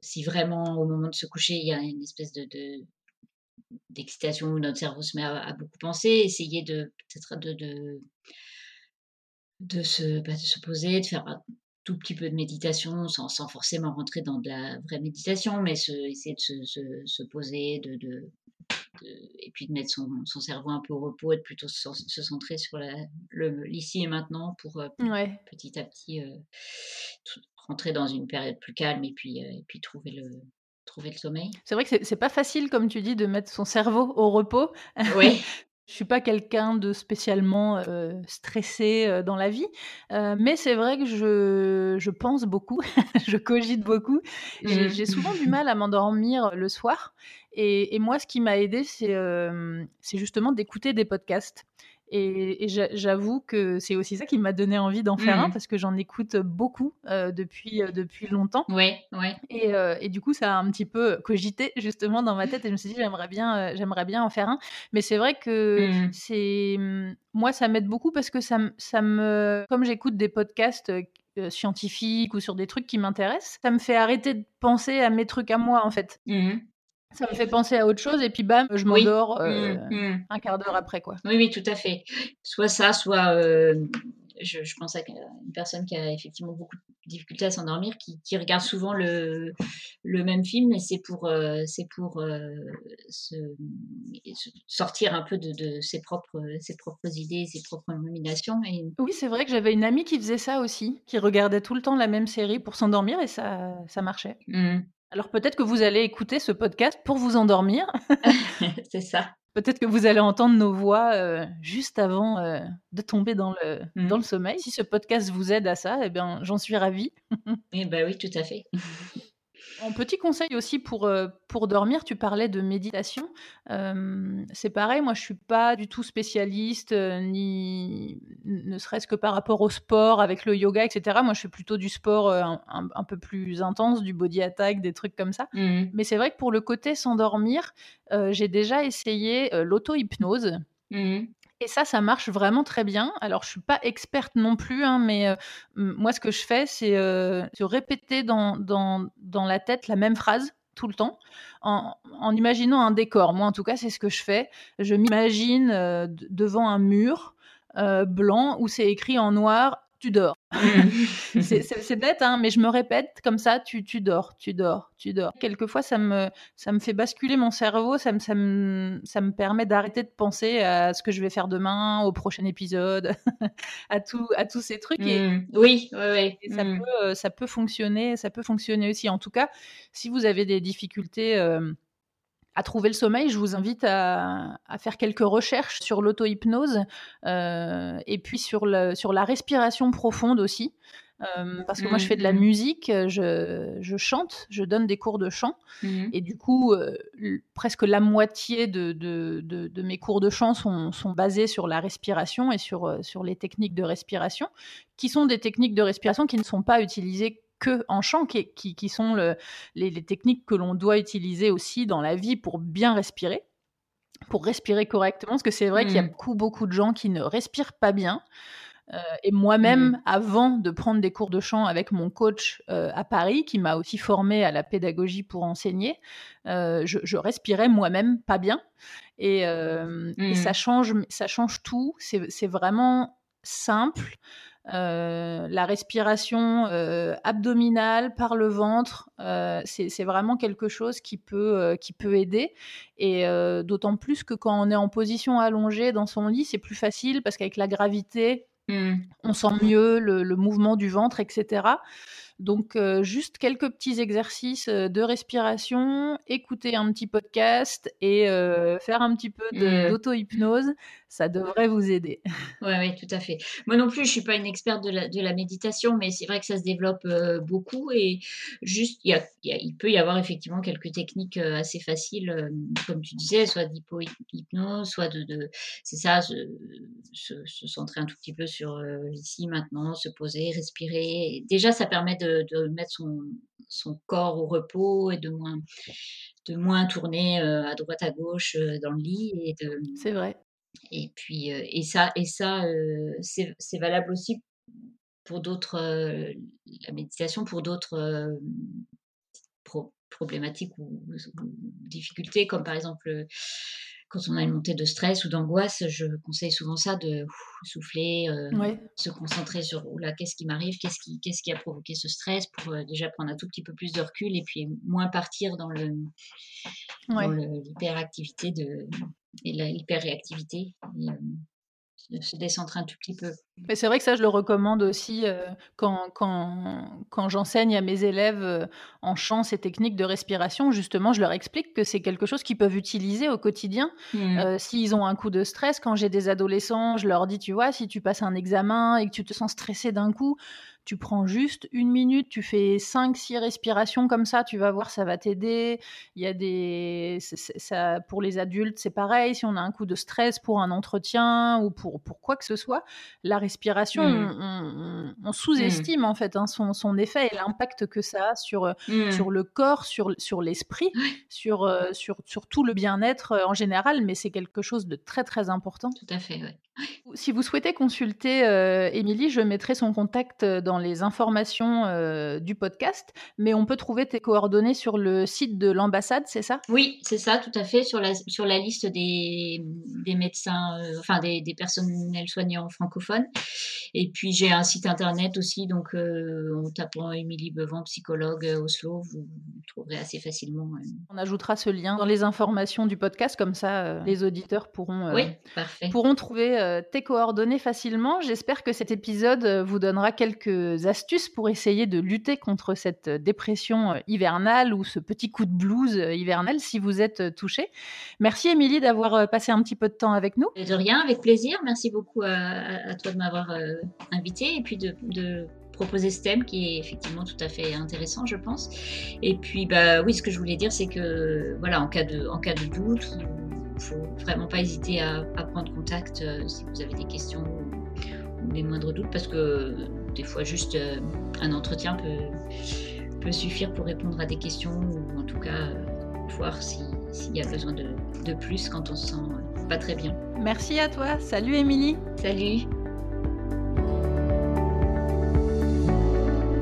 Si vraiment au moment de se coucher, il y a une espèce de d'excitation où notre cerveau se met à, beaucoup penser, essayer de peut-être de, de, de, se, bah, de se poser, de faire un tout petit peu de méditation sans, sans, forcément rentrer dans de la vraie méditation, mais se, essayer de se, se, poser, de, de, et puis de mettre son, son, cerveau un peu au repos et de plutôt se, centrer sur l'ici et maintenant pour euh, petit à petit euh, rentrer dans une période plus calme et puis, euh, et puis trouver le, trouver le sommeil. C'est vrai que c'est pas facile, comme tu dis, de mettre son cerveau au repos. Oui. [laughs] [laughs] Je suis pas quelqu'un de spécialement euh, stressé euh, dans la vie, euh, mais c'est vrai que je, je pense beaucoup, [laughs] je cogite beaucoup. Mmh. J'ai souvent du mal à m'endormir le soir. Et, et, moi, ce qui m'a aidé, c'est justement d'écouter des podcasts. Et, j'avoue que c'est aussi ça qui m'a donné envie d'en faire un mmh. parce que j'en écoute beaucoup euh, depuis, euh, depuis longtemps. Oui, oui. Et, euh, et, du coup, ça a un petit peu cogité justement dans ma tête et je me suis dit, j'aimerais bien, j'aimerais bien en faire un. Mais c'est vrai que mmh. c'est. Mmh, moi, ça m'aide beaucoup parce que ça, ça me. Comme j'écoute des podcasts scientifiques ou sur des trucs qui m'intéressent, ça me fait arrêter de penser à mes trucs à moi en fait. Ça me fait penser à autre chose et puis bam, je m'endors euh, mmh, mmh. un quart d'heure après quoi. Oui, oui, tout à fait. Soit ça, soit euh, je, pense à une personne qui a effectivement beaucoup de difficultés à s'endormir, qui, regarde souvent le, le même film, et c'est pour, euh, c'est pour se, sortir un peu de, ses, propres, ses propres idées, ses propres nominations. Et... Oui, c'est vrai que j'avais une amie qui faisait ça aussi, qui regardait tout le temps la même série pour s'endormir et ça, ça marchait. Mmh. Alors peut-être que vous allez écouter ce podcast pour vous endormir. [laughs] [laughs] c'est ça. Peut-être que vous allez entendre nos voix juste avant de tomber dans le, mmh. dans le sommeil. Si ce podcast vous aide à ça, eh bien, j'en suis ravie. [laughs] eh ben oui, tout à fait. Un petit conseil aussi pour, euh, pour dormir, tu parlais de méditation. Euh, c'est pareil, moi je suis pas du tout spécialiste, euh, ni ne serait-ce que par rapport au sport, avec le yoga, etc. Moi je suis plutôt du sport un, peu plus intense, du body attack, des trucs comme ça. Mmh. Mais c'est vrai que pour le côté s'endormir, j'ai déjà essayé l'auto-hypnose. Mmh. Et ça, ça marche vraiment très bien. Alors, je suis pas experte non plus, hein, mais euh, moi, ce que je fais, c'est euh, répéter dans, dans, dans, la tête la même phrase tout le temps, en, en, imaginant un décor. Moi, en tout cas, c'est ce que je fais. Je m'imagine euh, devant un mur blanc où c'est écrit en noir tu dors. Mm. c'est bête, hein, mais je me répète comme ça, tu, tu dors, tu dors, tu dors. Quelquefois, ça me, ça me fait basculer mon cerveau, ça me, ça me, ça me permet d'arrêter de penser à ce que je vais faire demain, au prochain épisode, [laughs] à, tout, à tous ces trucs. Et, mm. oui, oui, oui. ça, mm. peut, euh, ça peut fonctionner, ça peut fonctionner aussi. En tout cas, si vous avez des difficultés... Euh, à trouver le sommeil, je vous invite à, faire quelques recherches sur l'auto-hypnose euh, et puis sur, le, sur la respiration profonde aussi. Euh, parce que moi, je fais de la mmh, mmh. musique, je, je, chante, je donne des cours de chant. Mmh. Et du coup, euh, presque la moitié de, de, de, mes cours de chant sont, sont, basés sur la respiration et sur, sur les techniques de respiration, qui sont des techniques de respiration qui ne sont pas utilisées que en chant, qui, qui, sont les, techniques que l'on doit utiliser aussi dans la vie pour bien respirer, pour respirer correctement, parce que c'est vrai qu'il y a mmh. beaucoup, beaucoup de gens qui ne respirent pas bien. Euh, et moi-même, mmh. avant de prendre des cours de chant avec mon coach euh, à Paris, qui m'a aussi formé à la pédagogie pour enseigner, euh, je, respirais moi-même pas bien. Et, et, ça, mmh. change, ça change tout. C'est vraiment simple. Euh, la respiration euh, abdominale par le ventre, euh, c'est vraiment quelque chose qui peut, qui peut aider. Et d'autant plus que quand on est en position allongée dans son lit, c'est plus facile parce qu'avec la gravité, mmh. on sent mieux le, mouvement du ventre, etc. Donc, juste quelques petits exercices de respiration, écouter un petit podcast et faire un petit peu mmh. d'auto-hypnose, ça devrait vous aider. [laughs] Oui, oui, tout à fait. Moi non plus, je suis pas une experte de la, de la méditation, mais c'est vrai que ça se développe beaucoup et juste, y a, il peut y avoir effectivement quelques techniques assez faciles, comme tu disais, soit d'hypo-hypnose, soit de, de c'est ça, se, se, centrer un tout petit peu sur ici, maintenant, se poser, respirer. déjà, ça permet de de, mettre son, son, corps au repos et de moins, de moins tourner euh, à droite à gauche euh, dans le lit. Et de, c'est vrai. Et puis, euh, et ça, et ça c'est, c'est valable aussi pour d'autres, la méditation pour d'autres problématiques ou, difficultés, comme par exemple quand on a une montée de stress ou d'angoisse, je conseille souvent ça de souffler, euh, se concentrer sur là, qu'est-ce qui m'arrive, qu'est-ce qui, qu'est-ce qui a provoqué ce stress pour euh, déjà prendre un tout petit peu plus de recul et puis moins partir dans le l'hyperactivité de et l'hyperréactivité. Et, euh, se décentrer un tout petit peu. Mais c'est vrai que ça, je le recommande aussi euh, quand, quand, quand j'enseigne à mes élèves euh, en chant ces techniques de respiration. Justement, je leur explique que c'est quelque chose qu'ils peuvent utiliser au quotidien. Mmh. Euh, s'ils ont un coup de stress, quand j'ai des adolescents, je leur dis, tu vois, si tu passes un examen et que tu te sens stressé d'un coup, tu prends juste une minute, tu fais 5-6 respirations comme ça, tu vas voir, ça va t'aider. Il y a des. Ça, pour les adultes, c'est pareil. Si on a un coup de stress pour un entretien ou pour, pour quoi que ce soit, la respiration, mmh. on, sous-estime mmh. en fait hein, son, son, effet et l'impact que ça a sur, mmh. sur le corps, sur, sur l'esprit, sur, euh, sur, sur tout le bien-être euh, en général, mais c'est quelque chose de très très important. Tout à fait, oui. Si vous souhaitez consulter euh, Émilie, je mettrai son contact dans les informations euh, du podcast, mais on peut trouver tes coordonnées sur le site de l'ambassade, c'est ça? Oui, c'est ça, tout à fait, sur la, sur la liste des, des médecins, euh, enfin des, des, personnels soignants francophones. Et puis j'ai un site internet aussi, donc en tapant Émilie Bevant, psychologue Oslo, vous, trouverez assez facilement. On ajoutera ce lien dans les informations du podcast, comme ça les auditeurs pourront, oui, pourront trouver euh, tes coordonnées facilement. J'espère que cet épisode euh, vous donnera quelques astuces pour essayer de lutter contre cette dépression hivernale ou ce petit coup de blues hivernal si vous êtes touché. Merci Émilie d'avoir passé un petit peu de temps avec nous. De rien, avec plaisir. Merci beaucoup à, toi de m'avoir invité et puis de, de proposer ce thème qui est effectivement tout à fait intéressant, je pense. Et puis, bah oui, ce que je voulais dire, c'est que voilà, en cas de, en cas de doute, il faut vraiment pas hésiter à, prendre contact euh, si vous avez des questions ou, des moindres doutes, parce que des fois, juste euh, un entretien peut, peut suffire pour répondre à des questions ou en tout cas euh, voir s'il y a besoin de, de, plus quand on se sent pas très bien. Merci à toi. Salut Émilie. Salut.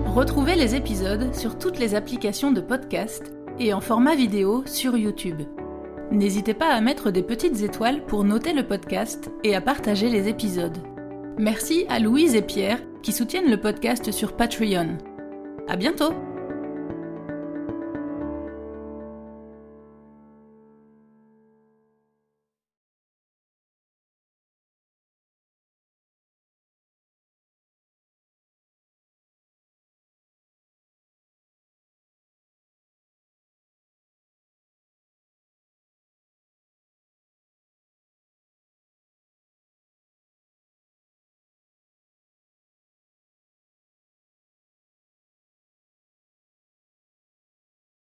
Retrouvez les épisodes sur toutes les applications de podcast et en format vidéo sur YouTube. N'hésitez pas à mettre des petites étoiles pour noter le podcast et à partager les épisodes. Merci à Louise et Pierre qui soutiennent le podcast sur Patreon. À bientôt!